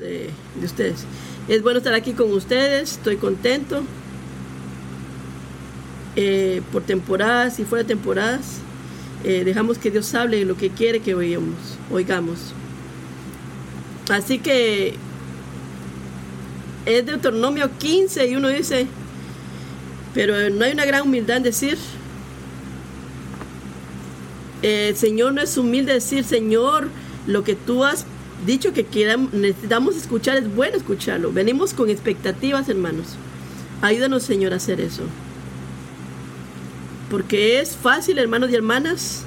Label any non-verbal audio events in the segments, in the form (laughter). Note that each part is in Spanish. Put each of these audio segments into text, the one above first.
eh, de ustedes. Es bueno estar aquí con ustedes, estoy contento. Eh, por temporadas y fuera de temporadas, eh, dejamos que Dios hable lo que quiere que oigamos, oigamos. Así que es Deuteronomio 15 y uno dice, pero no hay una gran humildad en decir, el Señor no es humilde decir, Señor, lo que tú has dicho que queramos, necesitamos escuchar, es bueno escucharlo. Venimos con expectativas, hermanos. Ayúdanos, Señor, a hacer eso. Porque es fácil, hermanos y hermanas,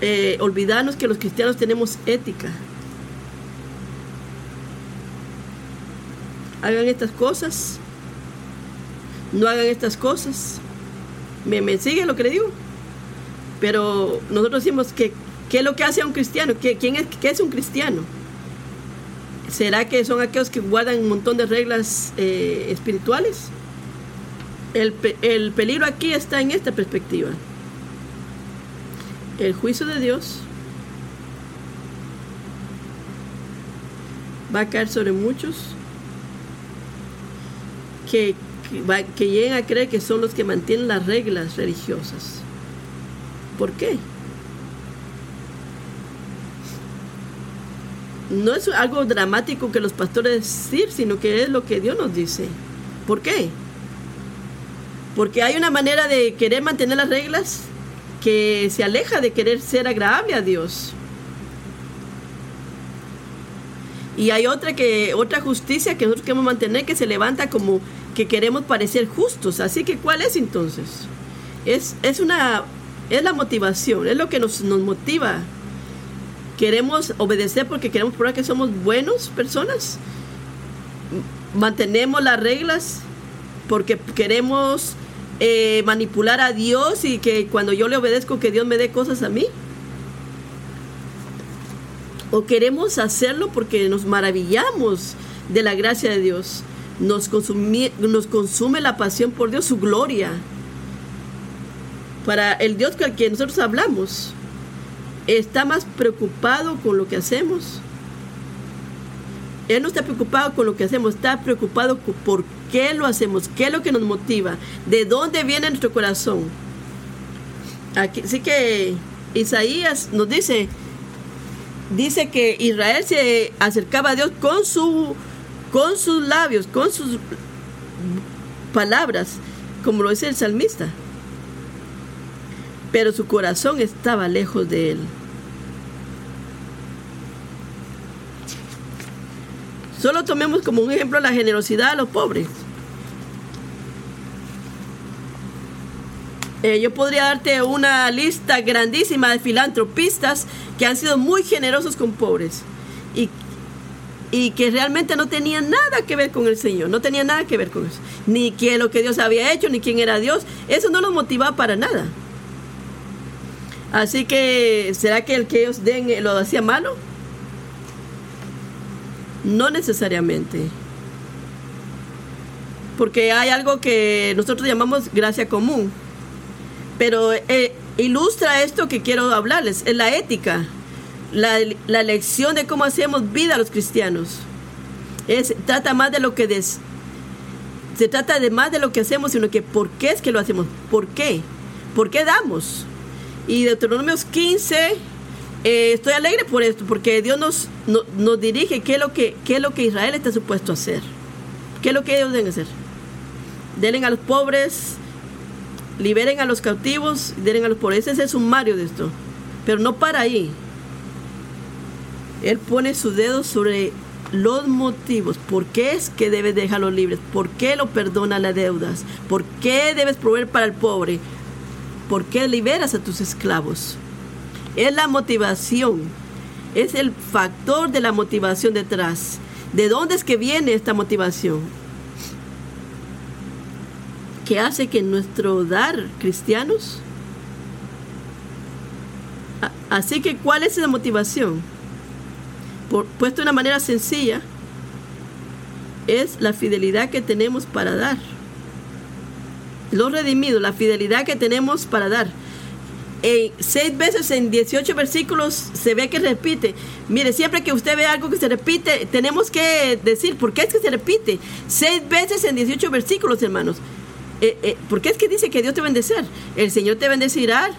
eh, olvidarnos que los cristianos tenemos ética. Hagan estas cosas. No hagan estas cosas. ¿Me, me sigue lo que le digo? Pero nosotros decimos que ¿Qué es lo que hace a un cristiano? ¿Qué, quién es, ¿Qué es un cristiano? ¿Será que son aquellos que guardan un montón de reglas eh, espirituales? El, el peligro aquí está en esta perspectiva. El juicio de Dios va a caer sobre muchos que, que, que lleguen a creer que son los que mantienen las reglas religiosas. ¿Por qué? No es algo dramático que los pastores decir, sino que es lo que Dios nos dice. ¿Por qué? Porque hay una manera de querer mantener las reglas que se aleja de querer ser agradable a Dios. Y hay otra que otra justicia que nosotros queremos mantener que se levanta como que queremos parecer justos. Así que ¿cuál es entonces? Es, es una es la motivación, es lo que nos, nos motiva queremos obedecer porque queremos probar que somos buenos personas. Mantenemos las reglas porque queremos eh, manipular a Dios y que cuando yo le obedezco que Dios me dé cosas a mí. O queremos hacerlo porque nos maravillamos de la gracia de Dios. Nos, nos consume la pasión por Dios, su gloria. Para el Dios con el que nosotros hablamos está más preocupado con lo que hacemos. Él no está preocupado con lo que hacemos, está preocupado por qué lo hacemos, qué es lo que nos motiva, de dónde viene nuestro corazón. Aquí, así que Isaías nos dice, dice que Israel se acercaba a Dios con, su, con sus labios, con sus palabras, como lo dice el salmista. Pero su corazón estaba lejos de él. Solo tomemos como un ejemplo la generosidad a los pobres. Eh, yo podría darte una lista grandísima de filantropistas que han sido muy generosos con pobres y, y, que realmente no tenían nada que ver con el Señor, no tenían nada que ver con eso, ni que lo que Dios había hecho, ni quién era Dios, eso no los motivaba para nada. Así que, ¿será que el que ellos den lo hacía malo? No necesariamente. Porque hay algo que nosotros llamamos gracia común. Pero eh, ilustra esto que quiero hablarles, es la ética, la, la lección de cómo hacemos vida a los cristianos. Trata más de lo que se trata de más de lo que hacemos, sino que por qué es que lo hacemos, por qué, por qué damos. Y Deuteronomios 15 eh, estoy alegre por esto, porque Dios nos, nos dirige qué es, lo que, qué es lo que Israel está supuesto a hacer. ¿Qué es lo que ellos deben hacer? Denle a los pobres, liberen a los cautivos, denle a los pobres. Ese es el sumario de esto. Pero no para ahí. Él pone su dedo sobre los motivos. ¿Por qué es que debes dejarlos libres? ¿Por qué lo perdona las deudas? ¿Por qué debes proveer para el pobre? ¿Por qué liberas a tus esclavos? Es la motivación, es el factor de la motivación detrás. ¿De dónde es que viene esta motivación? Que hace que nuestro dar cristianos... Así que, ¿cuál es esa motivación? Por, puesto de una manera sencilla, es la fidelidad que tenemos para dar. Los redimidos, la fidelidad que tenemos para dar eh, seis veces en 18 versículos se ve que repite. Mire, siempre que usted ve algo que se repite, tenemos que decir por qué es que se repite. Seis veces en 18 versículos, hermanos. Eh, eh, ¿Por qué es que dice que Dios te bendecer? El Señor te bendecirá.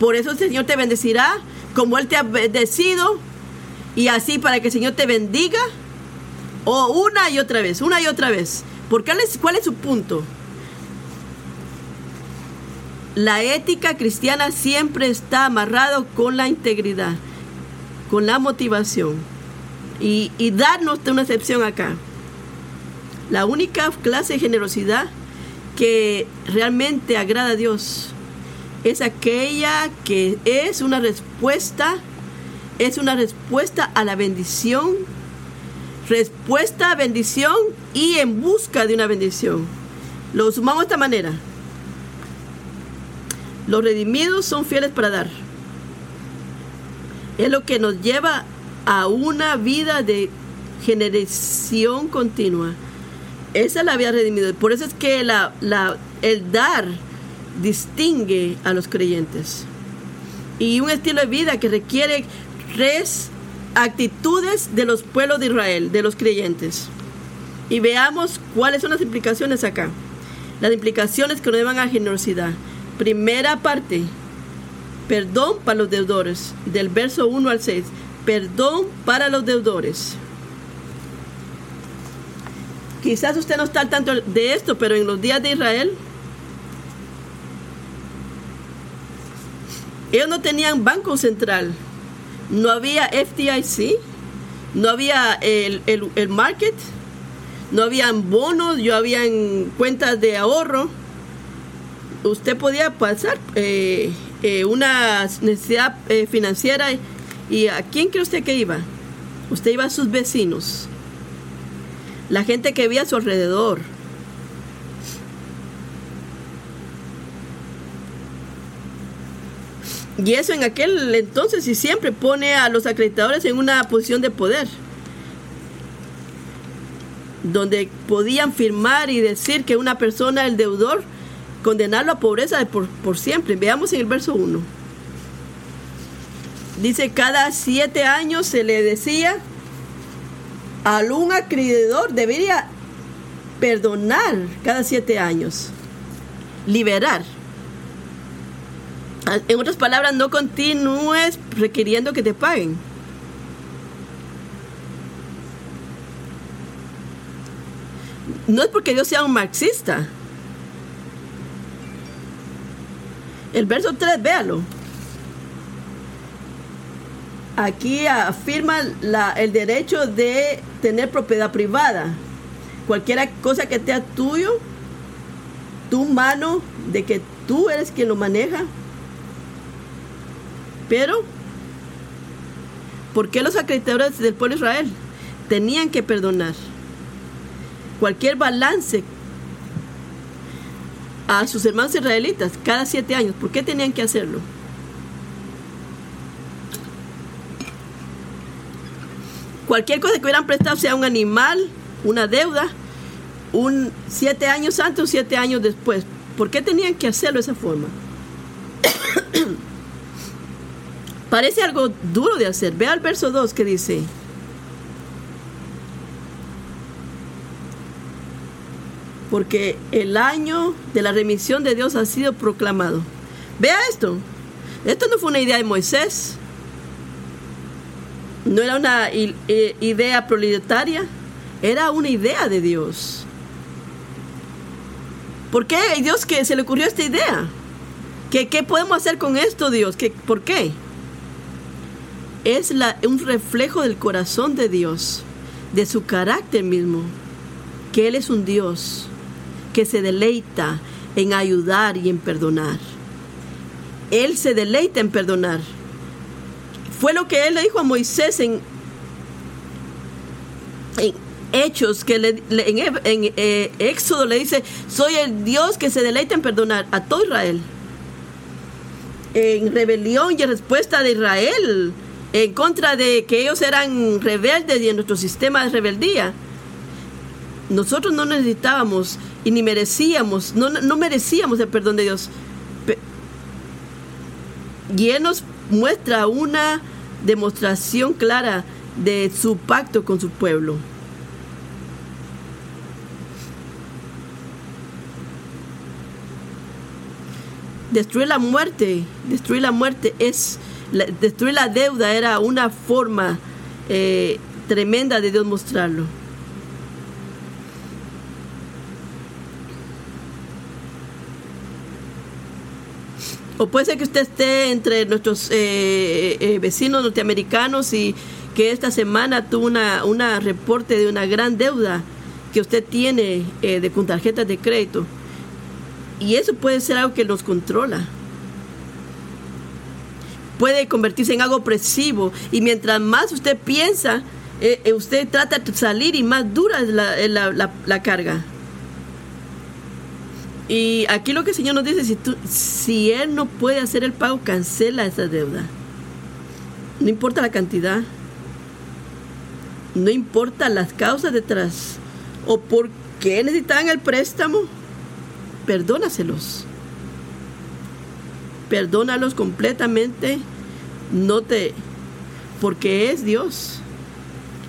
Por eso el Señor te bendecirá, como Él te ha bendecido. Y así para que el Señor te bendiga. O una y otra vez, una y otra vez. ¿Por qué, ¿Cuál es su punto? La ética cristiana siempre está amarrado con la integridad, con la motivación. Y, darnos una excepción acá. La única clase de generosidad que realmente agrada a Dios es aquella que es una respuesta, es una respuesta a la bendición, respuesta a bendición y en busca de una bendición. Lo sumamos de esta manera. Los redimidos son fieles para dar. Es lo que nos lleva a una vida de generación continua. Esa es la vida redimida. Por eso es que la, el dar distingue a los creyentes. Y un estilo de vida que requiere tres actitudes de los pueblos de Israel, de los creyentes. Y veamos cuáles son las implicaciones acá. Las implicaciones que nos llevan a generosidad. Primera parte, perdón para los deudores, del verso 1 al 6. Perdón para los deudores. Quizás usted no está al tanto de esto, pero en los días de Israel, ellos no tenían banco central, no había FDIC, no había el, el market, no habían bonos, no habían cuentas de ahorro usted podía pasar eh, eh, una necesidad eh, financiera y a quién cree usted que iba? Usted iba a sus vecinos, la gente que vivía a su alrededor. Y eso en aquel entonces y siempre pone a los acreditadores en una posición de poder, donde podían firmar y decir que una persona, el deudor, condenarlo a pobreza por, por siempre. Veamos en el verso 1. Dice, cada siete años se le decía al un acreedor debería perdonar cada siete años, liberar. En otras palabras, no continúes requiriendo que te paguen. No es porque Dios sea un marxista, El verso 3, véalo. Aquí afirma el derecho de tener propiedad privada. Cualquier cosa que sea tuyo, tu mano, de que tú eres quien lo maneja. Pero, ¿por qué los acreditadores del pueblo de Israel tenían que perdonar? Cualquier balance a sus hermanos israelitas cada siete años. ¿Por qué tenían que hacerlo? Cualquier cosa que hubieran prestado, sea un animal, una deuda, un siete años antes o siete años después. ¿Por qué tenían que hacerlo de esa forma? (coughs) Parece algo duro de hacer. Ve al verso 2 que dice, porque el año de la remisión de Dios ha sido proclamado. Vea esto. Esto no fue una idea de Moisés. No era una idea proletaria. Era una idea de Dios. ¿Por qué Dios que se le ocurrió esta idea? ¿Qué, qué podemos hacer con esto, Dios? ¿Qué, ¿Por qué? Es un reflejo del corazón de Dios, de su carácter mismo, que Él es un Dios que se deleita en ayudar y en perdonar. Él se deleita en perdonar. Fue lo que él le dijo a Moisés en, Hechos, que en, eh, Éxodo le dice, soy el Dios que se deleita en perdonar a todo Israel. En rebelión y en respuesta de Israel, en contra de que ellos eran rebeldes y en nuestro sistema de rebeldía. Nosotros no necesitábamos y ni merecíamos, no, no merecíamos el perdón de Dios. Y Él nos muestra una demostración clara de su pacto con su pueblo. Destruir la muerte, destruir la muerte es, destruir la deuda era una forma eh, tremenda de Dios mostrarlo. O puede ser que usted esté entre nuestros eh, eh, vecinos norteamericanos y que esta semana tuvo una, una reporte de una gran deuda que usted tiene de, con tarjetas de crédito. Y eso puede ser algo que nos controla. Puede convertirse en algo opresivo. Y mientras más usted piensa, eh, eh, usted trata de salir y más dura es la, la, carga. Y aquí lo que el Señor nos dice, si, tú, si Él no puede hacer el pago, cancela esa deuda. No importa la cantidad. No importa las causas detrás. O por qué necesitan el préstamo perdónaselos. Perdónalos completamente. No te. Porque es Dios.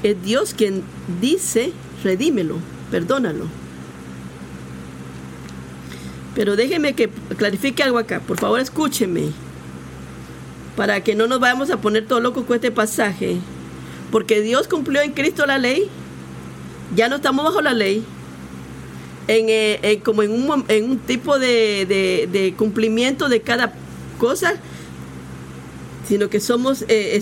Es Dios quien dice, redímelo, perdónalo. Pero déjeme que clarifique algo acá. Por favor, escúcheme. Para que no nos vayamos a poner todo loco con este pasaje. Porque Dios cumplió en Cristo la ley. Ya no estamos bajo la ley en, como en un, en un tipo de, cumplimiento de cada cosa, sino que somos, eh,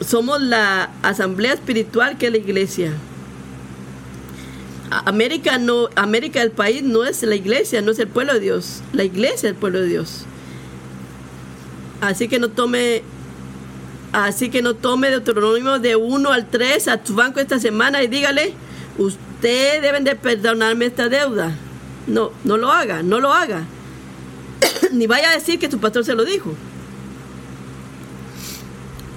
somos la asamblea espiritual que es la iglesia. América no, América el país no es la iglesia, no es el pueblo de Dios. La iglesia es el pueblo de Dios. Así que no tome, así que no tome Deuteronomio de 1 al 3 a tu banco esta semana y dígale, ustedes deben de perdonarme esta deuda. No, no lo haga, no lo haga. (coughs) Ni vaya a decir que su pastor se lo dijo.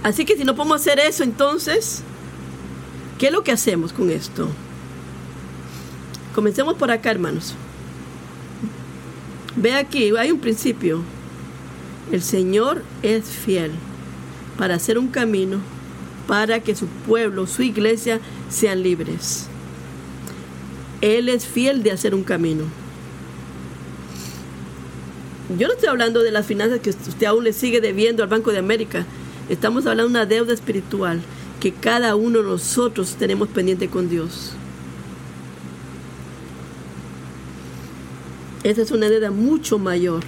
Así que si no podemos hacer eso, entonces, ¿qué es lo que hacemos con esto? Comencemos por acá, hermanos. Ve aquí, hay un principio. El Señor es fiel para hacer un camino para que su pueblo, su iglesia, sean libres. Él es fiel de hacer un camino. Yo no estoy hablando de las finanzas que usted aún le sigue debiendo al Banco de América. Estamos hablando de una deuda espiritual que cada uno de nosotros tenemos pendiente con Dios. Esa es una deuda mucho mayor,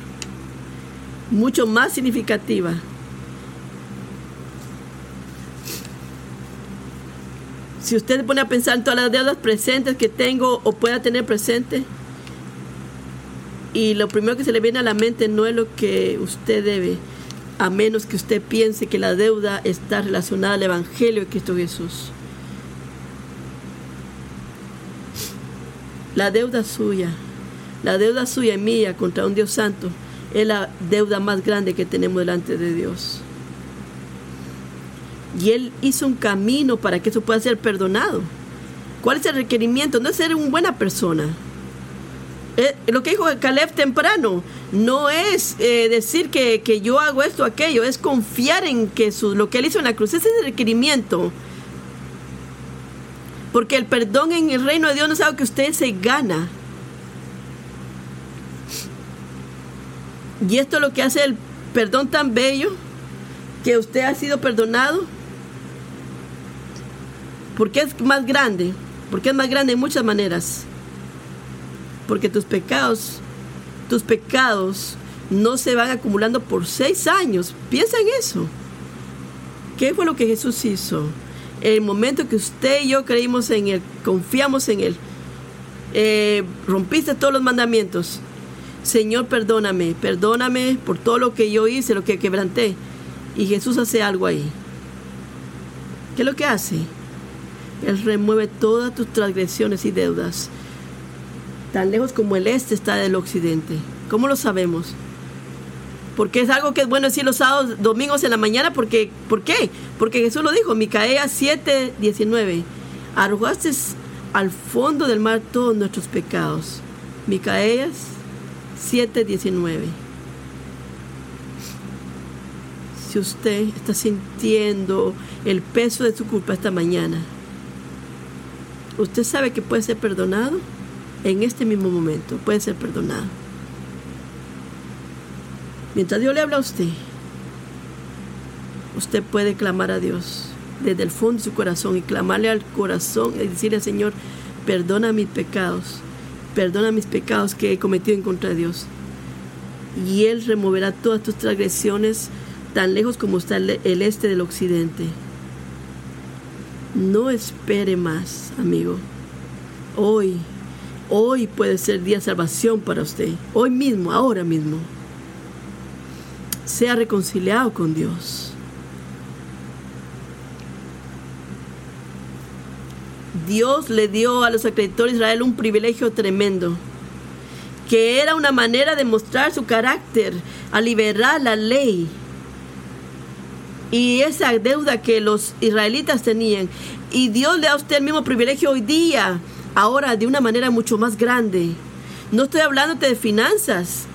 mucho más significativa si usted se pone a pensar en todas las deudas presentes que tengo o pueda tener presente, y lo primero que se le viene a la mente no es lo que usted debe, a menos que usted piense que la deuda está relacionada al Evangelio de Cristo Jesús. La deuda suya, la deuda suya y mía contra un Dios santo es la deuda más grande que tenemos delante de Dios. Y Él hizo un camino para que eso pueda ser perdonado. ¿Cuál es el requerimiento? No es ser una buena persona. Eh, lo que dijo Caleb temprano no es eh, decir que, yo hago esto aquello, es confiar en que lo que Él hizo en la cruz, ese es el requerimiento. Porque el perdón en el reino de Dios no es algo que usted se gana. Y esto es lo que hace el perdón tan bello, que usted ha sido perdonado porque es más grande, porque es más grande en muchas maneras. Porque tus pecados, tus pecados no se van acumulando por seis años. Piensa en eso. ¿Qué fue lo que Jesús hizo? El momento que usted y yo creímos en Él, confiamos en Él, eh, rompiste todos los mandamientos. Señor, perdóname, perdóname por todo lo que yo hice, lo que quebranté. Y Jesús hace algo ahí. ¿Qué es lo que hace? Él remueve todas tus transgresiones y deudas, tan lejos como el este está del occidente. ¿Cómo lo sabemos? Porque es algo que es bueno decir los sábados, domingos en la mañana, porque, ¿por qué? Porque Jesús lo dijo, Micaías 7, 19, arrojaste al fondo del mar todos nuestros pecados. Micaías 7, 19. si usted está sintiendo el peso de su culpa esta mañana, usted sabe que puede ser perdonado en este mismo momento, puede ser perdonado. Mientras Dios le habla a usted, usted puede clamar a Dios desde el fondo de su corazón y clamarle al corazón y decirle Señor, perdona mis pecados, perdona mis pecados que he cometido en contra de Dios. Y Él removerá todas tus transgresiones tan lejos como está el este del occidente. No espere más, amigo. Hoy, hoy puede ser día de salvación para usted. Hoy mismo, ahora mismo. Sea reconciliado con Dios. Dios le dio a los acreditores de Israel un privilegio tremendo, que era una manera de mostrar su carácter, a liberar la ley y esa deuda que los israelitas tenían. Y Dios le da a usted el mismo privilegio hoy día, ahora de una manera mucho más grande. No estoy hablándote de finanzas.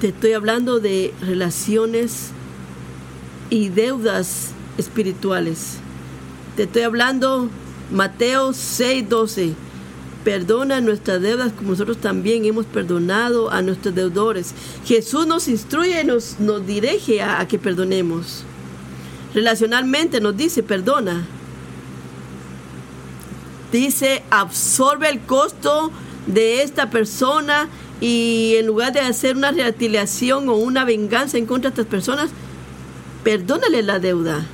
Te estoy hablando de relaciones y deudas espirituales. Te estoy hablando Mateo 6:12 perdona nuestras deudas como nosotros también hemos perdonado a nuestros deudores. Jesús nos instruye, nos, nos dirige a, que perdonemos. Relacionalmente nos dice, perdona. Dice, absorbe el costo de esta persona y en lugar de hacer una retaliación o una venganza en contra de estas personas, perdónale la deuda.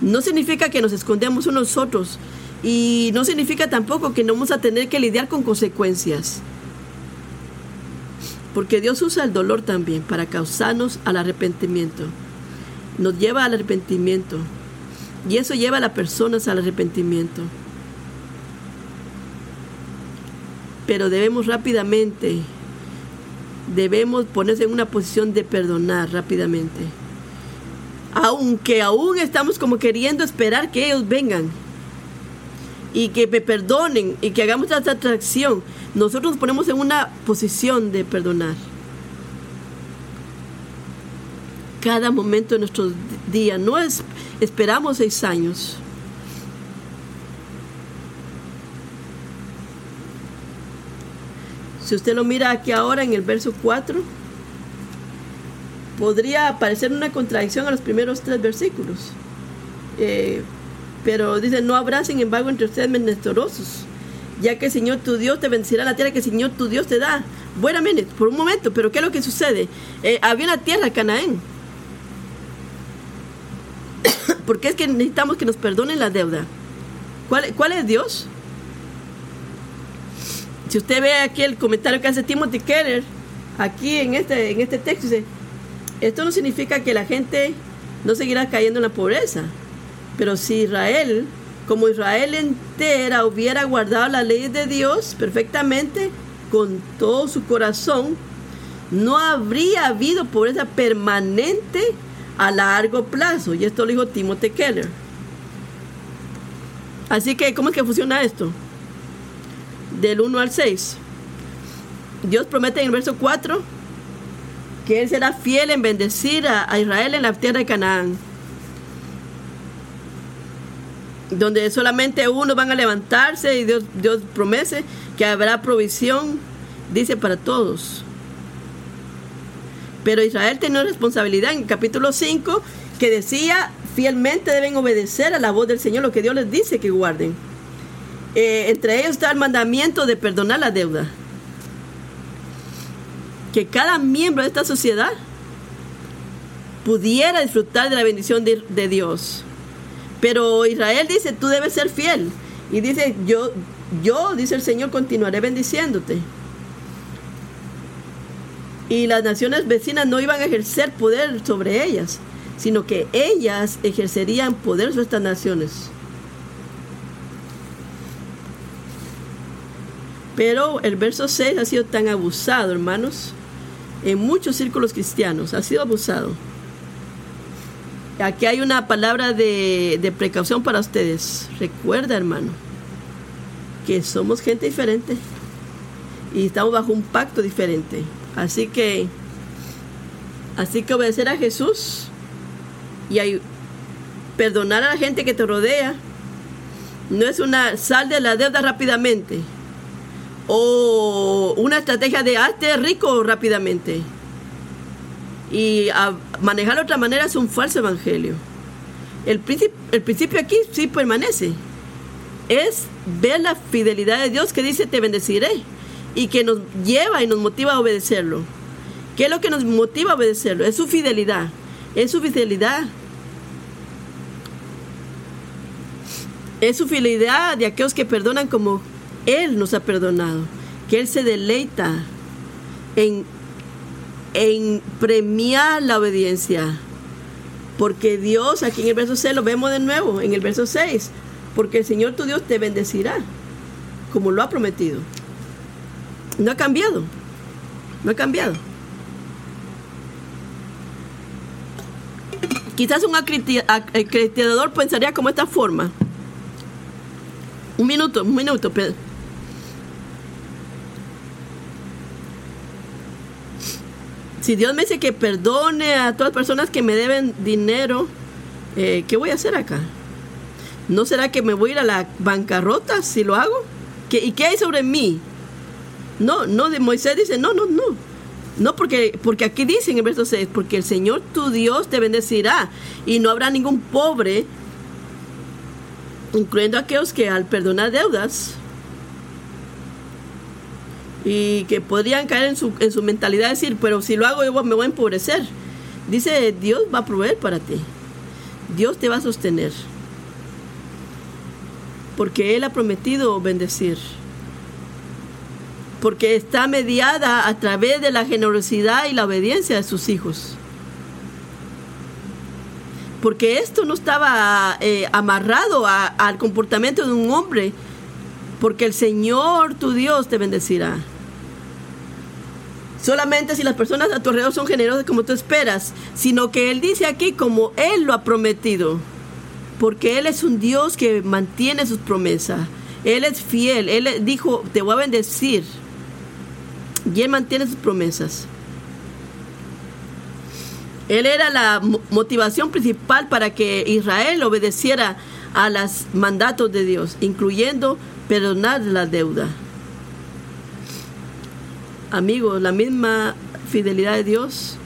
No significa que nos escondemos unos otros, y no significa tampoco que no vamos a tener que lidiar con consecuencias. Porque Dios usa el dolor también para causarnos al arrepentimiento. Nos lleva al arrepentimiento. Y eso lleva a las personas al arrepentimiento. Pero debemos rápidamente, debemos ponerse en una posición de perdonar rápidamente. Aunque aún estamos como queriendo esperar que ellos vengan y que me perdonen y que hagamos esta atracción, nosotros nos ponemos en una posición de perdonar. Cada momento de nuestro día, no es, esperamos seis años. Si usted lo mira aquí ahora en el verso 4, podría parecer una contradicción a los primeros tres versículos. Eh, pero dice, no habrá sin embargo entre ustedes menestorosos, ya que el Señor tu Dios te bendecirá la tierra que el Señor tu Dios te da. Buenamente, por un momento, pero ¿qué es lo que sucede? Eh, había una tierra, Canaán. (coughs) Porque es que necesitamos que nos perdonen la deuda. ¿Cuál, ¿Cuál es Dios? Si usted ve aquí el comentario que hace Timothy Keller, aquí en este, en este texto, dice, esto no significa que la gente no seguirá cayendo en la pobreza. Pero si Israel, como Israel entera, hubiera guardado la ley de Dios perfectamente, con todo su corazón, no habría habido pobreza permanente a largo plazo. Y esto lo dijo Timothy Keller. Así que, ¿cómo es que funciona esto? Del 1 al 6. Dios promete en el verso 4 que Él será fiel en bendecir a, Israel en la tierra de Canaán donde solamente unos van a levantarse y Dios, Dios promete que habrá provisión, dice para todos. Pero Israel tenía una responsabilidad en el capítulo 5 que decía, fielmente deben obedecer a la voz del Señor, lo que Dios les dice que guarden. Eh, entre ellos está el mandamiento de perdonar la deuda. Que cada miembro de esta sociedad pudiera disfrutar de la bendición de, Dios. Pero Israel dice, tú debes ser fiel. Y dice, yo, yo, dice el Señor, continuaré bendiciéndote. Y las naciones vecinas no iban a ejercer poder sobre ellas, sino que ellas ejercerían poder sobre estas naciones. Pero el verso 6 ha sido tan abusado, hermanos, en muchos círculos cristianos, ha sido abusado. Aquí hay una palabra de, precaución para ustedes. Recuerda, hermano, que somos gente diferente y estamos bajo un pacto diferente. Así que Así que obedecer a Jesús y perdonar a la gente que te rodea no es una sal de la deuda rápidamente o una estrategia de arte rico rápidamente. Y a manejar de otra manera es un falso evangelio. El el principio aquí sí permanece. Es ver la fidelidad de Dios que dice te bendeciré y que nos lleva y nos motiva a obedecerlo. ¿Qué es lo que nos motiva a obedecerlo? Es su fidelidad. Es su fidelidad. Es su fidelidad de aquellos que perdonan como Él nos ha perdonado. Que Él se deleita en, en premiar la obediencia. Porque Dios, aquí en el verso 6, lo vemos de nuevo, en el verso 6, porque el Señor tu Dios te bendecirá, como lo ha prometido. No ha cambiado, no ha cambiado. Quizás un acreditador pensaría como esta forma. Un minuto, un minuto, Pedro. Si Dios me dice que perdone a todas las personas que me deben dinero, eh, ¿qué voy a hacer acá? ¿No será que me voy a ir a la bancarrota si lo hago? ¿Qué, ¿Y qué hay sobre mí? No, no, de Moisés dice, no, no, no. No, porque, porque aquí dice en el verso 6, porque el Señor tu Dios te bendecirá y no habrá ningún pobre, incluyendo aquellos que al perdonar deudas y que podrían caer en su, en su mentalidad de decir, pero si lo hago yo me voy a empobrecer. Dice, Dios va a proveer para ti. Dios te va a sostener. Porque Él ha prometido bendecir. Porque está mediada a través de la generosidad y la obediencia de sus hijos. Porque esto no estaba eh, amarrado al comportamiento de un hombre. Porque el Señor tu Dios te bendecirá. Solamente si las personas a tu alrededor son generosas como tú esperas, sino que Él dice aquí como Él lo ha prometido. Porque Él es un Dios que mantiene sus promesas. Él es fiel. Él dijo, te voy a bendecir. Y Él mantiene sus promesas. Él era la mo- motivación principal para que Israel obedeciera a los mandatos de Dios, incluyendo perdonar la deuda. Amigos, la misma fidelidad de Dios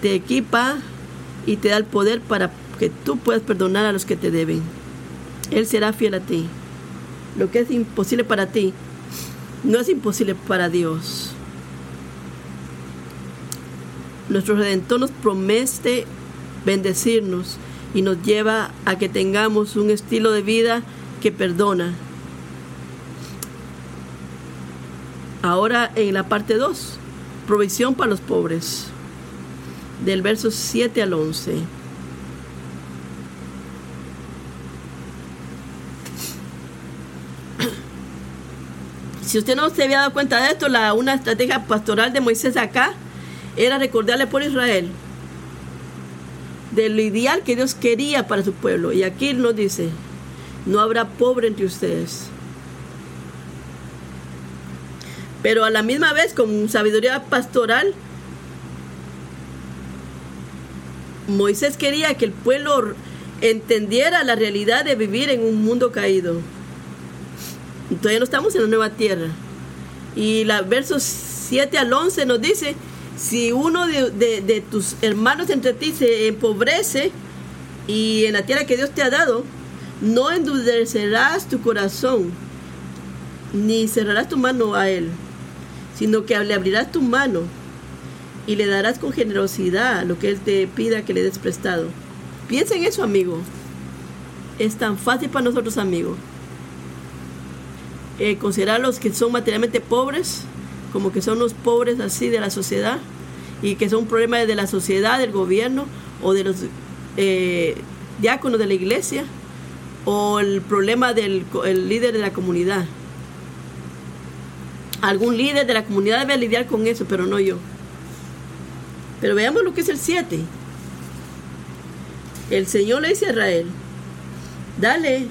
te equipa y te da el poder para que tú puedas perdonar a los que te deben. Él será fiel a ti. Lo que es imposible para ti no es imposible para Dios. Nuestro Redentor nos promete bendecirnos y nos lleva a que tengamos un estilo de vida que perdona. Ahora en la parte 2, provisión para los pobres, del verso 7 al 11. (clears throat) Si usted no se había dado cuenta de esto, la, una estrategia pastoral de Moisés acá era recordarle por Israel de lo ideal que Dios quería para su pueblo. Y aquí nos dice, no habrá pobre entre ustedes. Pero a la misma vez, con sabiduría pastoral, Moisés quería que el pueblo entendiera la realidad de vivir en un mundo caído. Todavía no estamos en la nueva tierra. Y la versos 7 al 11 nos dice, si uno de, de- de tus hermanos entre ti se empobrece y en la tierra que Dios te ha dado, no endurecerás tu corazón, ni cerrarás tu mano a él, sino que le abrirás tu mano y le darás con generosidad lo que él te pida que le des prestado. Piensa en eso, amigo. Es tan fácil para nosotros, amigos. Eh, considerar los que son materialmente pobres como que son los pobres así de la sociedad y que son un problema de la sociedad, del gobierno o de los eh, diáconos de la iglesia o el problema del el líder de la comunidad. Algún líder de la comunidad debe lidiar con eso, pero no yo. Pero veamos lo que es el 7. El Señor le dice a Israel, dale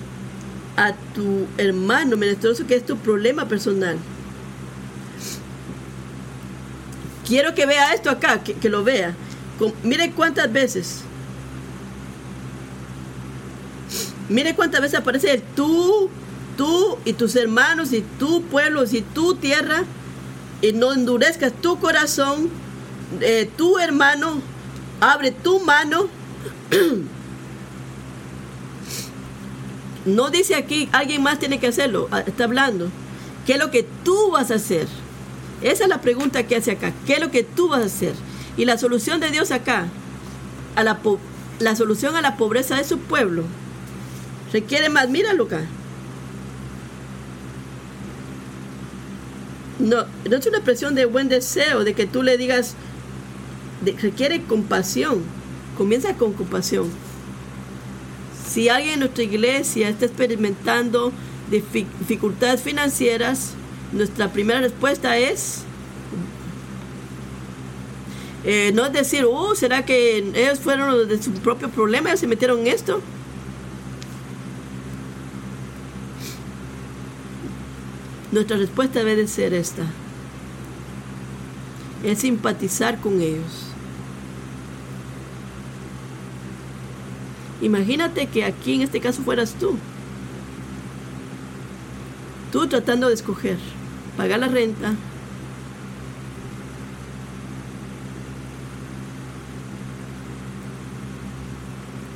a tu hermano menesteroso que es tu problema personal. Quiero que vea esto acá, que, lo vea. Mire cuántas veces. Mire cuántas veces aparece el tú, tú y tus hermanos y tu pueblo y tu tierra. Y no endurezcas tu corazón, eh, tu hermano, abre tu mano. (clears throat) no dice aquí, alguien más tiene que hacerlo, ah, está hablando. ¿Qué es lo que tú vas a hacer? Esa es la pregunta que hace acá. ¿Qué es lo que tú vas a hacer? Y la solución de Dios acá, a la, la solución a la pobreza de su pueblo, requiere más, míralo acá. No, no es una expresión de buen deseo, de que tú le digas, requiere compasión. Comienza con compasión. Si alguien en nuestra iglesia está experimentando dificultades financieras, nuestra primera respuesta es eh, no es decir, oh, ¿será que ellos fueron de su propio problema y se metieron en esto? Nuestra respuesta debe de ser esta. Es simpatizar con ellos. Imagínate que aquí en este caso fueras tú. Tú tratando de escoger, pagar la renta,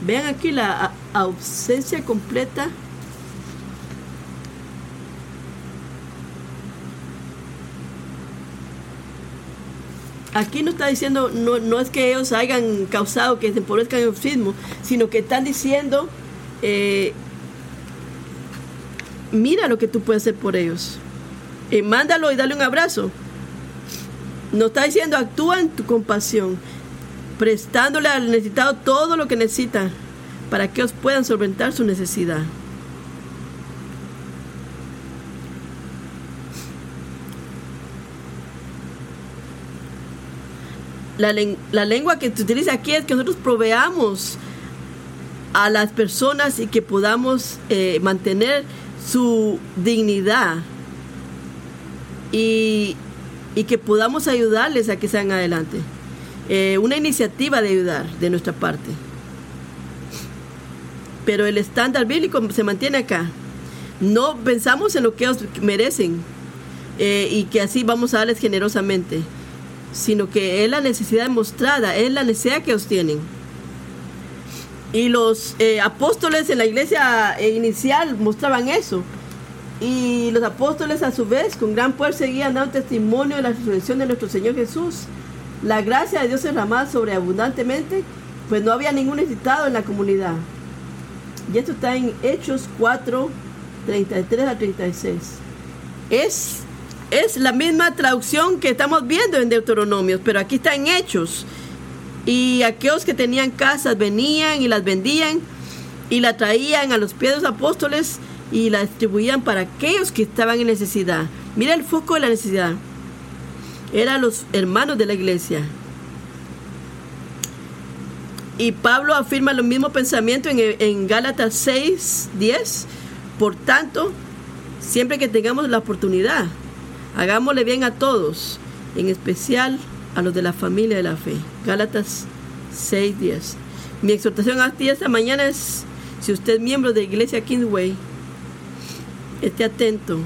Vean aquí la ausencia completa. Aquí no está diciendo, no, no es que ellos hayan causado que se empobrezcan el sismo, sino que están diciendo, eh, mira lo que tú puedes hacer por ellos. Eh, mándalo y dale un abrazo. No está diciendo, actúa en tu compasión prestándole al necesitado todo lo que necesita para que ellos puedan solventar su necesidad. La, lengua que se utiliza aquí es que nosotros proveamos a las personas y que podamos eh, mantener su dignidad y, y que podamos ayudarles a que sean adelante. Eh, una iniciativa de ayudar de nuestra parte. Pero el estándar bíblico se mantiene acá. No pensamos en lo que ellos merecen eh, y que así vamos a darles generosamente, sino que es la necesidad demostrada, es la necesidad que ellos tienen. Y los eh, apóstoles en la iglesia inicial mostraban eso. Y los apóstoles a su vez con gran poder seguían dando testimonio de la resurrección de nuestro Señor Jesús la gracia de Dios derramada sobreabundantemente, pues no había ningún necesitado en la comunidad. Y esto está en Hechos 4, 33 a 36. Es, es la misma traducción que estamos viendo en Deuteronomios, pero aquí está en Hechos. Y aquellos que tenían casas venían y las vendían y la traían a los pies de los apóstoles y la distribuían para aquellos que estaban en necesidad. Mira el foco de la necesidad eran los hermanos de la iglesia. Y Pablo afirma lo mismo pensamiento en, en Gálatas 6, 10. Por tanto, siempre que tengamos la oportunidad, hagámosle bien a todos, en especial a los de la familia de la fe. Gálatas 6, 10. Mi exhortación a ti esta mañana es, si usted es miembro de Iglesia Kingsway, esté atento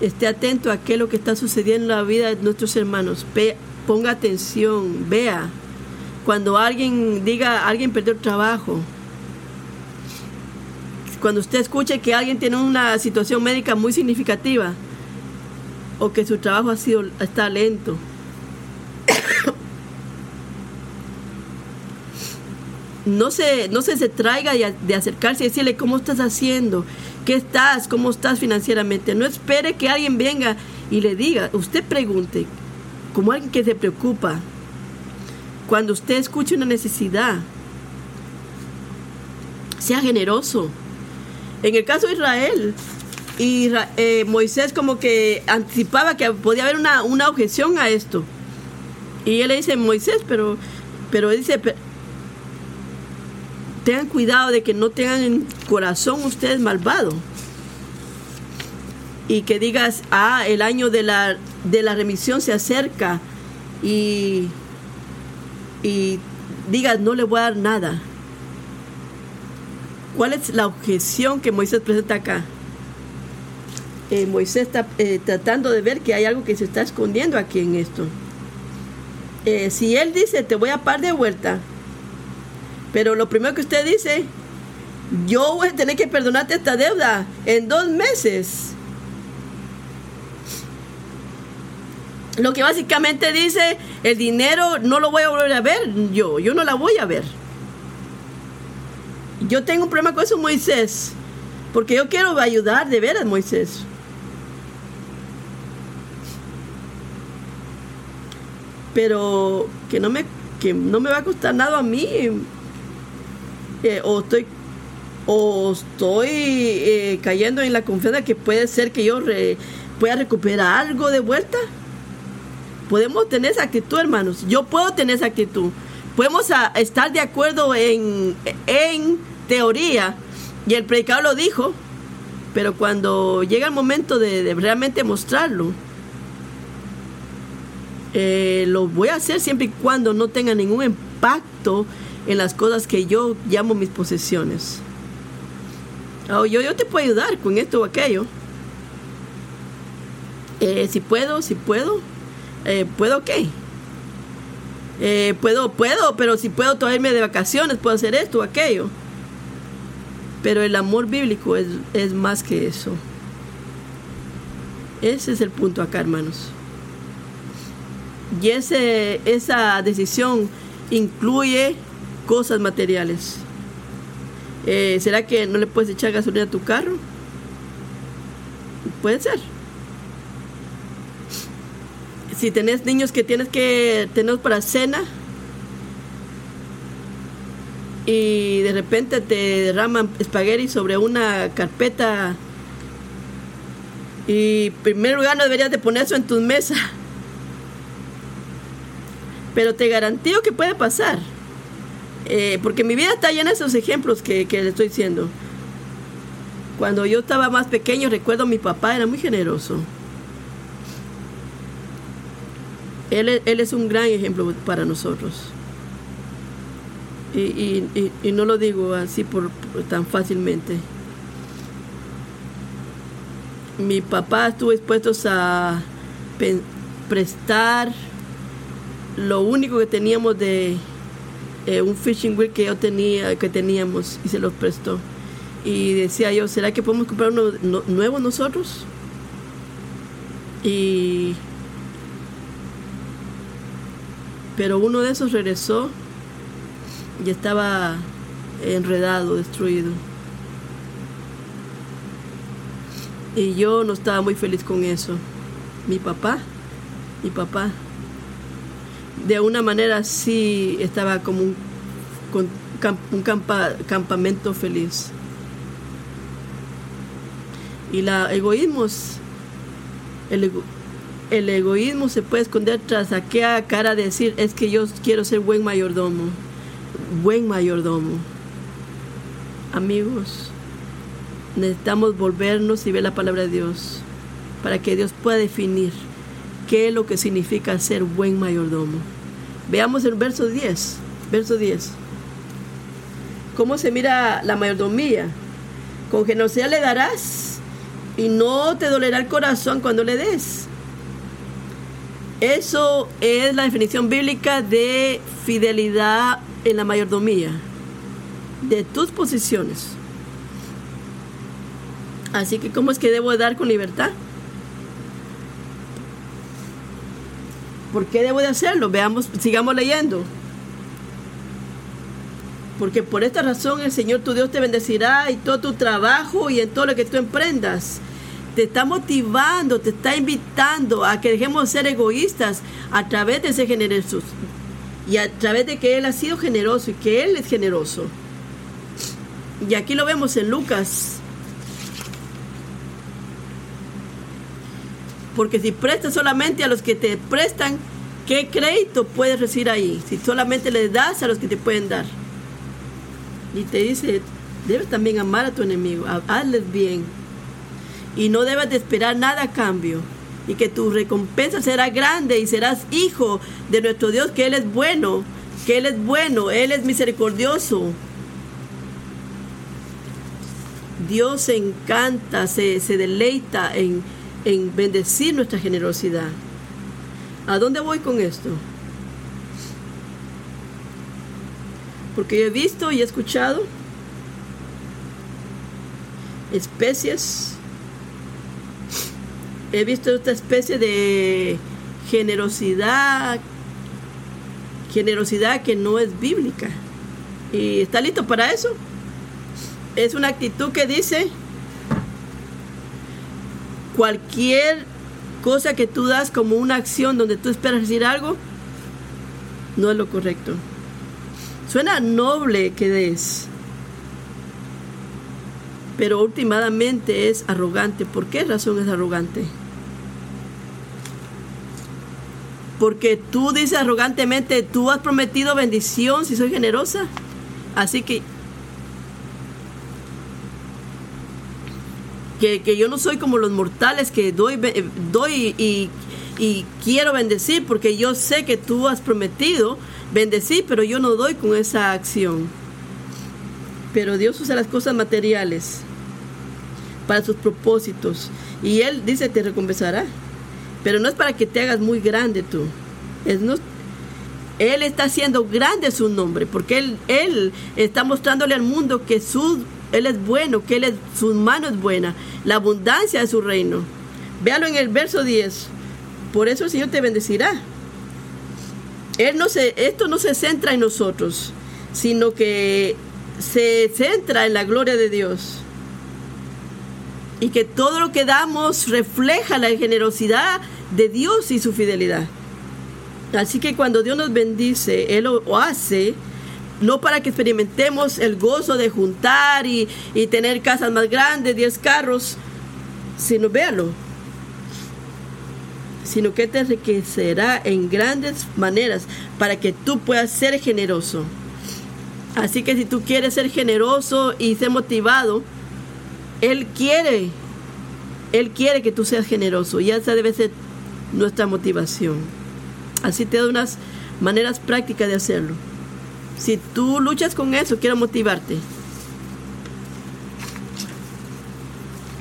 esté atento a qué es lo que está sucediendo en la vida de nuestros hermanos. ponga atención, vea. Cuando alguien diga, alguien perdió el trabajo, cuando usted escuche que alguien tiene una situación médica muy significativa o que su trabajo ha sido, está lento. no se, no se, se traiga de acercarse y decirle cómo estás haciendo, ¿Qué estás? ¿Cómo estás financieramente? No espere que alguien venga y le diga. Usted pregunte, como alguien que se preocupa. Cuando usted escuche una necesidad, sea generoso. En el caso de Israel, y eh, Moisés como que anticipaba que podía haber una, una, objeción a esto. Y él le dice, Moisés, pero, pero dice, tengan cuidado de que no tengan en corazón ustedes malvado. Y que digas, ah, el año de la, de la remisión se acerca y, y digas, no le voy a dar nada. ¿Cuál es la objeción que Moisés presenta acá? Eh, Moisés está eh, tratando de ver que hay algo que se está escondiendo aquí en esto. Eh, si él dice, te voy a par de vuelta, pero lo primero que usted dice, yo voy a tener que perdonarte esta deuda en dos meses. Lo que básicamente dice, el dinero no lo voy a volver a ver yo, yo no la voy a ver. Yo tengo un problema con eso, Moisés, porque yo quiero ayudar de veras, Moisés. Pero que no me, que no me va a costar nada a mí. Eh, o estoy o estoy eh, cayendo en la confianza que puede ser que yo pueda recuperar algo de vuelta. Podemos tener esa actitud, hermanos. Yo puedo tener esa actitud. Podemos estar de acuerdo en, en teoría, y el predicador lo dijo, pero cuando llega el momento de, realmente mostrarlo, eh, lo voy a hacer siempre y cuando no tenga ningún impacto en las cosas que yo llamo mis posesiones. Oh, yo, yo te puedo ayudar con esto o aquello. Eh, si puedo, si puedo, eh, puedo, ok. Puedo, puedo, pero si puedo traerme de vacaciones, puedo hacer esto o aquello. Pero el amor bíblico es, es más que eso. Ese es el punto acá, hermanos. Y ese, esa decisión incluye cosas materiales. Eh, ¿Será que no le puedes echar gasolina a tu carro? Puede ser si tenés niños que tienes que tener para cena y de repente te derraman espagueti sobre una carpeta y en primer lugar no deberías de poner eso en tu mesa pero te garantizo que puede pasar eh, porque mi vida está llena de esos ejemplos que, que le estoy diciendo cuando yo estaba más pequeño recuerdo mi papá era muy generoso Él, es un gran ejemplo para nosotros. Y, no lo digo así por, tan fácilmente. Mi papá estuvo dispuesto a prestar lo único que teníamos de eh, un fishing wheel que yo tenía, que teníamos, y se los prestó. Y decía yo, ¿será que podemos comprar uno nuevo nosotros? Y Pero uno de esos regresó y estaba enredado, destruido. Y yo no estaba muy feliz con eso. Mi papá, mi papá, de una manera sí estaba como un, campamento feliz. Y la egoísmos, el, el egoísmo se puede esconder tras aquella cara de decir, es que yo quiero ser buen mayordomo, buen mayordomo. Amigos, necesitamos volvernos y ver la palabra de Dios para que Dios pueda definir qué es lo que significa ser buen mayordomo. Veamos el verso 10, verso 10. ¿Cómo se mira la mayordomía? Con generosidad le darás y no te dolerá el corazón cuando le des eso es la definición bíblica de fidelidad en la mayordomía, de tus posiciones. Así que, ¿cómo es que debo dar con libertad? ¿Por qué debo de hacerlo? Veamos, sigamos leyendo. Porque por esta razón el Señor tu Dios te bendecirá y todo tu trabajo y en todo lo que tú emprendas te está motivando, te está invitando a que dejemos de ser egoístas a través de ser generosos y a través de que Él ha sido generoso y que Él es generoso. Y aquí lo vemos en Lucas. Porque si prestas solamente a los que te prestan, ¿qué crédito puedes recibir ahí? Si solamente le das a los que te pueden dar. Y te dice, debes también amar a tu enemigo, hazles bien y no debes de esperar nada a cambio. Y que tu recompensa será grande y serás hijo de nuestro Dios, que Él es bueno, que Él es bueno, Él es misericordioso. Dios se encanta, se, se deleita en, en bendecir nuestra generosidad. ¿A dónde voy con esto? Porque yo he visto y he escuchado especies, he visto esta especie de generosidad, generosidad que no es bíblica. ¿Y está listo para eso? Es una actitud que dice, cualquier cosa que tú das como una acción donde tú esperas decir algo, no es lo correcto. Suena noble que des, pero últimamente es arrogante. ¿Por qué razón es arrogante? Porque tú dices arrogantemente, tú has prometido bendición si soy generosa. Así que, que, yo no soy como los mortales que doy, doy y, y quiero bendecir porque yo sé que tú has prometido bendecir, pero yo no doy con esa acción. Pero Dios usa las cosas materiales para sus propósitos. Y Él dice, te recompensará. Pero no es para que te hagas muy grande tú. No, él está haciendo grande su nombre, porque él, él está mostrándole al mundo que su, Él es bueno, que él es, su mano es buena, la abundancia de su reino. Véalo en el verso 10. Por eso el Señor te bendecirá. Él no se, esto no se centra en nosotros, sino que se centra en la gloria de Dios y que todo lo que damos refleja la generosidad de Dios y su fidelidad. Así que cuando Dios nos bendice, Él lo hace no para que experimentemos el gozo de juntar y, tener casas más grandes, 10 carros, sino véalo, sino que te enriquecerá en grandes maneras para que tú puedas ser generoso. Así que si tú quieres ser generoso y ser motivado, él quiere, Él quiere que tú seas generoso y esa debe ser nuestra motivación. Así te da unas maneras prácticas de hacerlo. Si tú luchas con eso, quiero motivarte.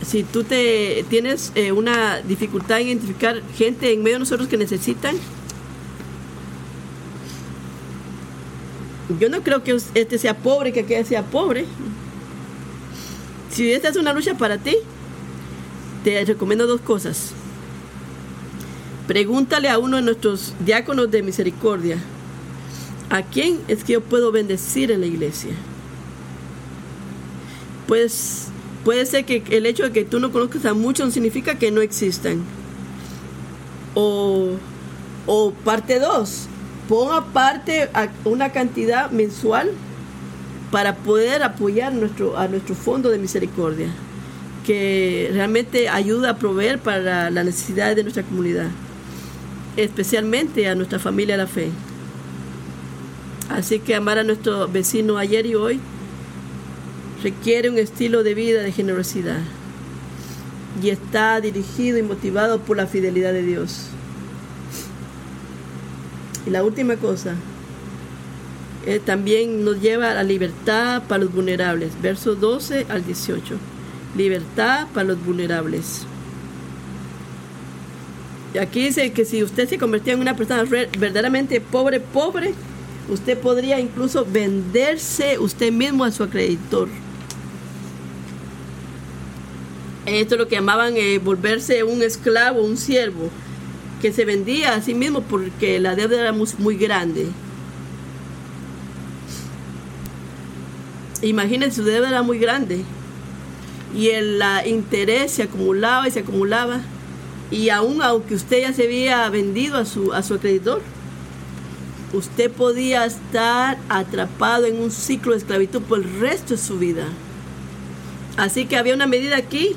Si tú te tienes eh, una dificultad en identificar gente en medio de nosotros que necesitan, yo no creo que este sea pobre, que aquel sea pobre. Si esta es una lucha para ti, te recomiendo dos cosas. Pregúntale a uno de nuestros diáconos de misericordia, ¿a quién es que yo puedo bendecir en la iglesia? Pues puede ser que el hecho de que tú no conozcas a muchos no significa que no existan. O, o parte dos, pon aparte una cantidad mensual para poder apoyar nuestro, a nuestro fondo de misericordia, que realmente ayuda a proveer para las necesidades de nuestra comunidad, especialmente a nuestra familia la fe. Así que amar a nuestro vecino ayer y hoy requiere un estilo de vida de generosidad y está dirigido y motivado por la fidelidad de Dios. Y la última cosa, eh, también nos lleva a la libertad para los vulnerables. Verso 12 al 18. Libertad para los vulnerables. Y aquí dice que si usted se convertía en una persona verdaderamente pobre, pobre, usted podría incluso venderse usted mismo a su acreditor. Esto es lo que llamaban eh, volverse un esclavo, un siervo, que se vendía a sí mismo porque la deuda era muy grande. Imagínense, su deuda era muy grande y el interés se acumulaba y se acumulaba y aún aunque usted ya se había vendido a su, a su acreditor, usted podía estar atrapado en un ciclo de esclavitud por el resto de su vida. Así que había una medida aquí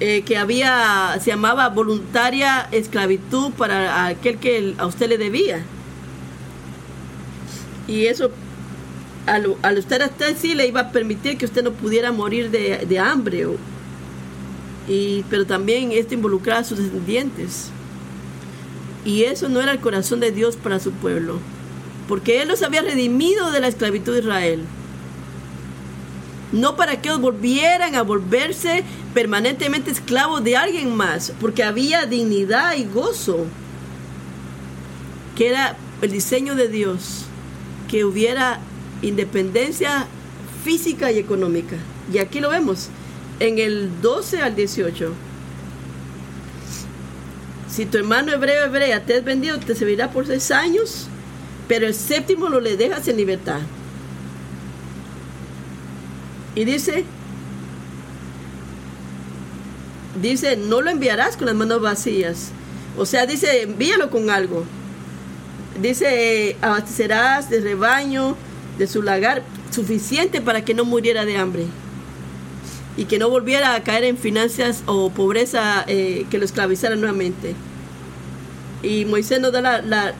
eh, que había, se llamaba voluntaria esclavitud para aquel que a usted le debía. Y eso al, al usted hasta sí le iba a permitir que usted no pudiera morir de, hambre. y, pero también esto involucraba a sus descendientes. Y eso no era el corazón de Dios para su pueblo. porque Él los había redimido de la esclavitud de Israel. No para que ellos volvieran a volverse permanentemente esclavos de alguien más, porque había dignidad y gozo, que era el diseño de Dios, que hubiera independencia física y económica. Y aquí lo vemos, en el 12 al 18. Si tu hermano hebreo hebrea te has vendido, te servirá por seis años, pero el séptimo lo le dejas en libertad. Y dice, dice, no lo enviarás con las manos vacías. O sea, dice, envíalo con algo. Dice, abastecerás de rebaño, de su lagar, suficiente para que no muriera de hambre. Y que no volviera a caer en finanzas o pobreza eh, que lo esclavizara nuevamente. Y Moisés nos da la,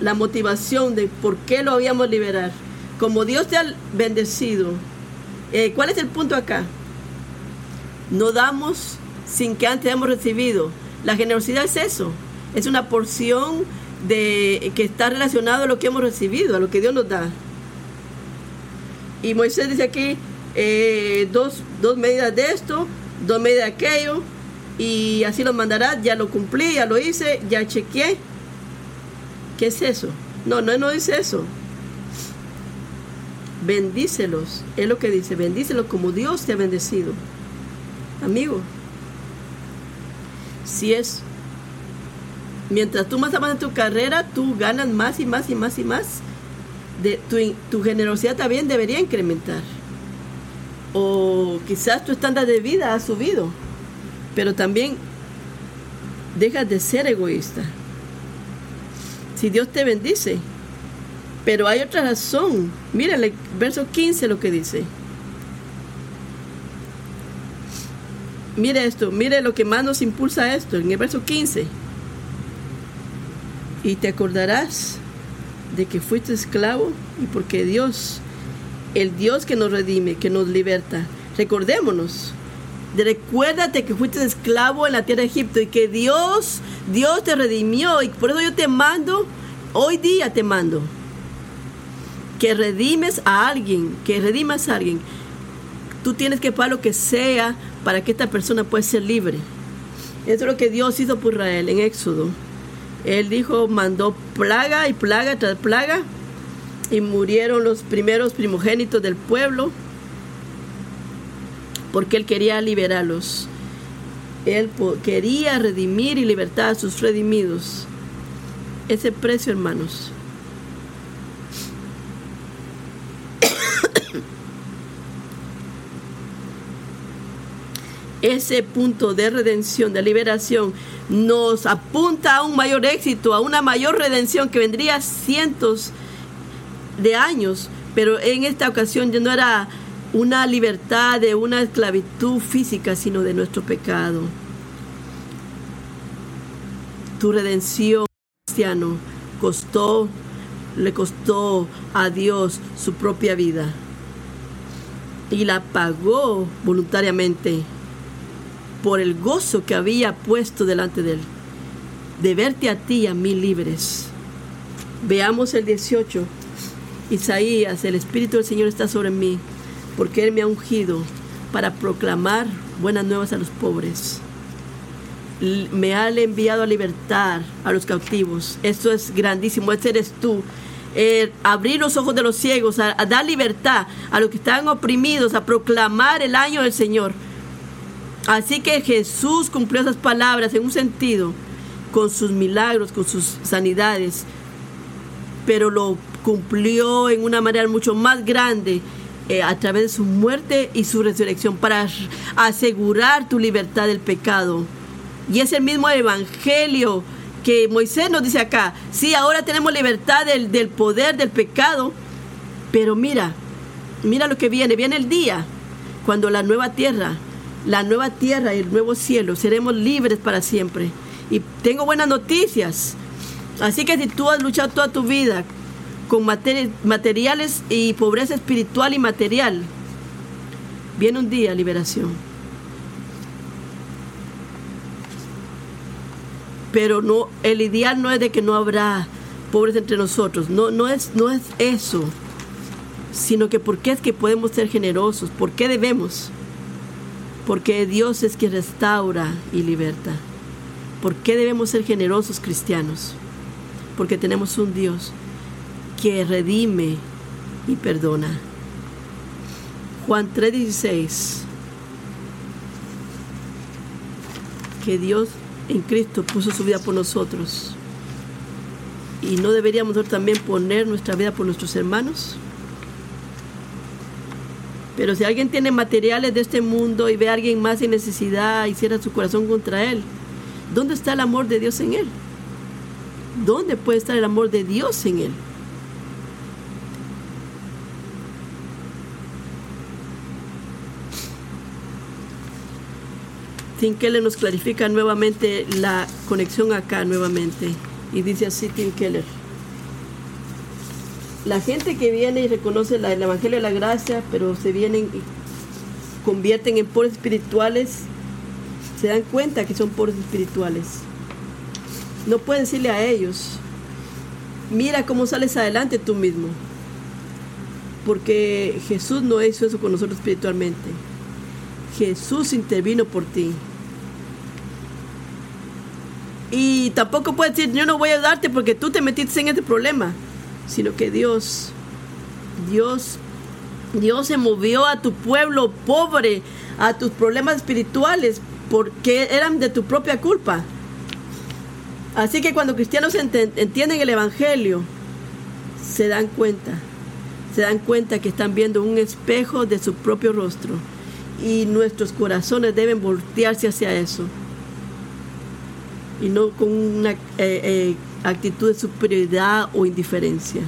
la, motivación de por qué lo habíamos liberar. Como Dios te ha bendecido, eh, ¿Cuál es el punto acá? No damos sin que antes hayamos recibido. La generosidad es eso, es una porción de que está relacionado a lo que hemos recibido, a lo que Dios nos da. Y Moisés dice aquí eh, dos, dos medidas de esto, dos medidas de aquello, y así lo mandará, ya lo cumplí, ya lo hice, ya chequeé. ¿Qué es eso? No, no, no dice eso bendícelos. Es lo que dice, bendícelos como Dios te ha bendecido. Amigo, si es, mientras tú más avanzas en tu carrera, tú ganas más y más y más y más. De, tu, tu generosidad también debería incrementar. O quizás tu estándar de vida ha subido, pero también dejas de ser egoísta. Si Dios te bendice, pero hay otra razón. Mira el verso 15 lo que dice. Mire esto, mire lo que más nos impulsa esto, en el verso 15. Y te acordarás de que fuiste esclavo y porque Dios, el Dios que nos redime, que nos liberta, recordémonos, recuérdate que fuiste esclavo en la tierra de Egipto y que Dios, Dios te redimió y por eso yo te mando, hoy día te mando que redimes a alguien, que redimas a alguien, tú tienes que pagar lo que sea para que esta persona pueda ser libre. Eso es lo que Dios hizo por Israel en Éxodo. Él dijo, mandó plaga y plaga tras plaga y murieron los primeros primogénitos del pueblo porque él quería liberarlos. Él quería redimir y libertar a sus redimidos. Ese precio, hermanos, (coughs) ese punto de redención, de liberación, nos apunta a un mayor éxito, a una mayor redención que vendría cientos de años, pero en esta ocasión ya no era una libertad de una esclavitud física, sino de nuestro pecado. Tu redención, cristiano, costó, le costó a Dios su propia vida y la pagó voluntariamente por el gozo que había puesto delante de él, de verte a ti y a mí libres. Veamos el 18. Isaías, el Espíritu del Señor está sobre mí, porque Él me ha ungido para proclamar buenas nuevas a los pobres. Me ha enviado a libertar a los cautivos. Esto es grandísimo, ese eres tú. Eh, abrir los ojos de los ciegos, a dar libertad a los que están oprimidos, a proclamar el año del Señor. Así que Jesús cumplió esas palabras en un sentido, con sus milagros, con sus sanidades, pero lo cumplió en una manera mucho más grande eh, a través de su muerte y su resurrección para asegurar tu libertad del pecado. Y es el mismo evangelio que Moisés nos dice acá. Sí, ahora tenemos libertad del, del poder del pecado, pero mira, mira lo que viene. Viene el día cuando la nueva tierra la nueva tierra y el nuevo cielo, seremos libres para siempre. Y tengo buenas noticias. Así que si tú has luchado toda tu vida con materiales y pobreza espiritual y material, viene un día liberación. Pero no, el ideal no es de que no habrá pobres entre nosotros. No, no, es, no es eso, sino que por qué es que podemos ser generosos, por qué debemos. Porque Dios es quien restaura y liberta. ¿Por qué debemos ser generosos cristianos? Porque tenemos un Dios que redime y perdona. Juan 3:16. Que Dios en Cristo puso su vida por nosotros. ¿Y no deberíamos también poner nuestra vida por nuestros hermanos? Pero si alguien tiene materiales de este mundo y ve a alguien más en necesidad y cierra su corazón contra él, ¿dónde está el amor de Dios en él? ¿Dónde puede estar el amor de Dios en él? Tim Keller nos clarifica nuevamente la conexión acá nuevamente. Y dice así Tim Keller. La gente que viene y reconoce el Evangelio de la Gracia, pero se vienen y convierten en pobres espirituales, se dan cuenta que son pobres espirituales. No pueden decirle a ellos, mira cómo sales adelante tú mismo. Porque Jesús no hizo eso con nosotros espiritualmente. Jesús intervino por ti. Y tampoco puedes decir, yo no voy a ayudarte porque tú te metiste en este problema, sino que Dios, Dios, Dios se movió a tu pueblo pobre, a tus problemas espirituales, porque eran de tu propia culpa. Así que cuando cristianos entienden el Evangelio, se dan cuenta, se dan cuenta que están viendo un espejo de su propio rostro y nuestros corazones deben voltearse hacia eso y no con una eh, eh, actitud de superioridad o indiferencia.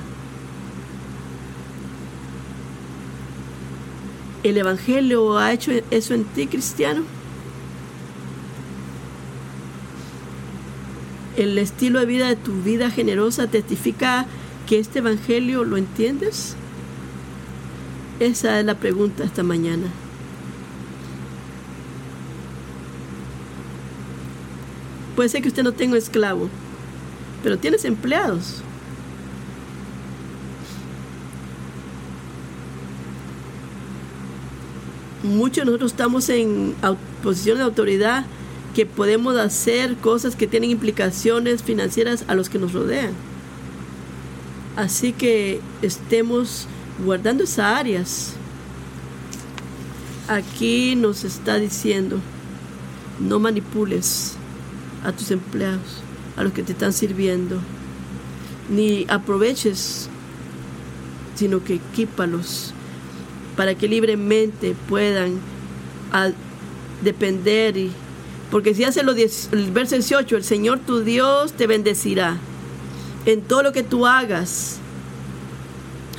¿El Evangelio ha hecho eso en ti, cristiano? ¿El estilo de vida de tu vida generosa testifica que este Evangelio lo entiendes? Esa es la pregunta esta mañana. Puede ser que usted no tenga esclavo, pero tienes empleados. Muchos de nosotros estamos en posiciones de autoridad que podemos hacer cosas que tienen implicaciones financieras a los que nos rodean. Así que estemos guardando esas áreas. Aquí nos está diciendo, no manipules a tus empleados, a los que te están sirviendo, ni aproveches, sino que equípalos para que libremente puedan depender. Y, porque si hace lo el verso 18, el Señor tu Dios te bendecirá en todo lo que tú hagas.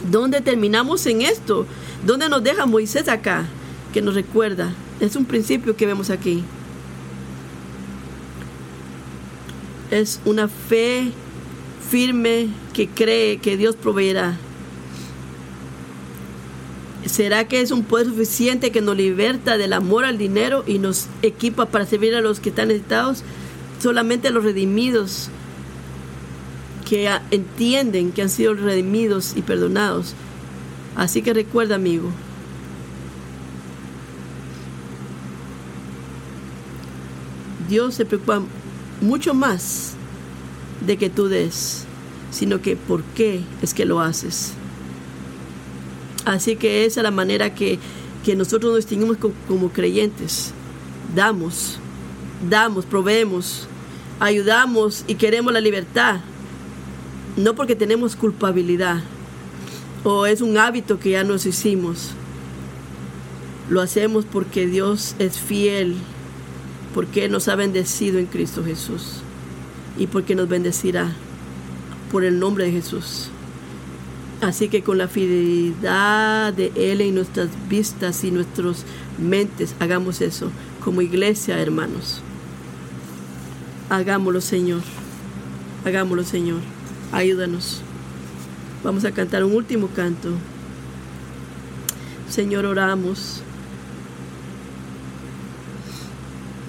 ¿Dónde terminamos en esto? ¿Dónde nos deja Moisés acá? Que nos recuerda. Es un principio que vemos aquí. Es una fe firme que cree que Dios proveerá. ¿Será que es un poder suficiente que nos liberta del amor al dinero y nos equipa para servir a los que están necesitados? Solamente los redimidos que entienden que han sido redimidos y perdonados. Así que recuerda, amigo, Dios se preocupa mucho más de que tú des, sino que por qué es que lo haces. Así que esa es la manera que, nosotros nos distinguimos como, creyentes. Damos, damos, proveemos, ayudamos y queremos la libertad. No porque tenemos culpabilidad o es un hábito que ya nos hicimos. Lo hacemos porque Dios es fiel porque nos ha bendecido en Cristo Jesús y porque nos bendecirá por el nombre de Jesús. Así que con la fidelidad de Él en nuestras vistas y nuestras mentes, hagamos eso como iglesia, hermanos. Hagámoslo, Señor. Hagámoslo, Señor. Ayúdanos. Vamos a cantar un último canto. Señor, oramos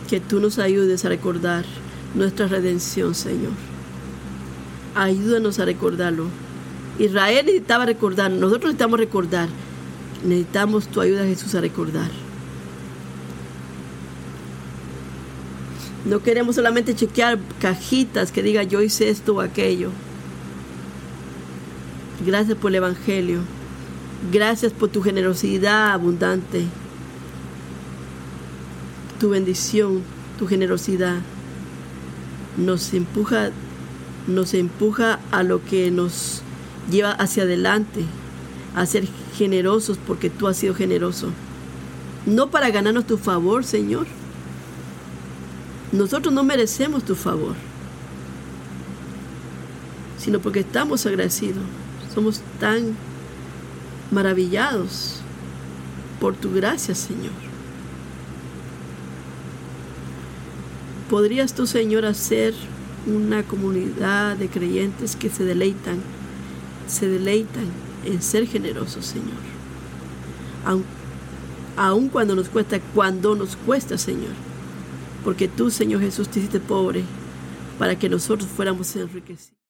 que tú nos ayudes a recordar nuestra redención, Señor. Ayúdanos a recordarlo. Israel necesitaba recordar, nosotros necesitamos recordar. Necesitamos tu ayuda, Jesús, a recordar. No queremos solamente chequear cajitas que diga yo hice esto o aquello. Gracias por el Evangelio. Gracias por tu generosidad abundante. Tu bendición, tu generosidad nos empuja nos empuja a lo que nos lleva hacia adelante, a ser generosos porque tú has sido generoso. No para ganarnos tu favor, Señor. Nosotros no merecemos tu favor, sino porque estamos agradecidos. Somos tan maravillados por tu gracia, Señor. ¿Podrías tú, Señor, hacer una comunidad de creyentes que se deleitan, se deleitan en ser generosos, Señor. Aun, cuando nos cuesta, cuando nos cuesta, Señor. Porque tú, Señor Jesús, te hiciste pobre para que nosotros fuéramos enriquecidos.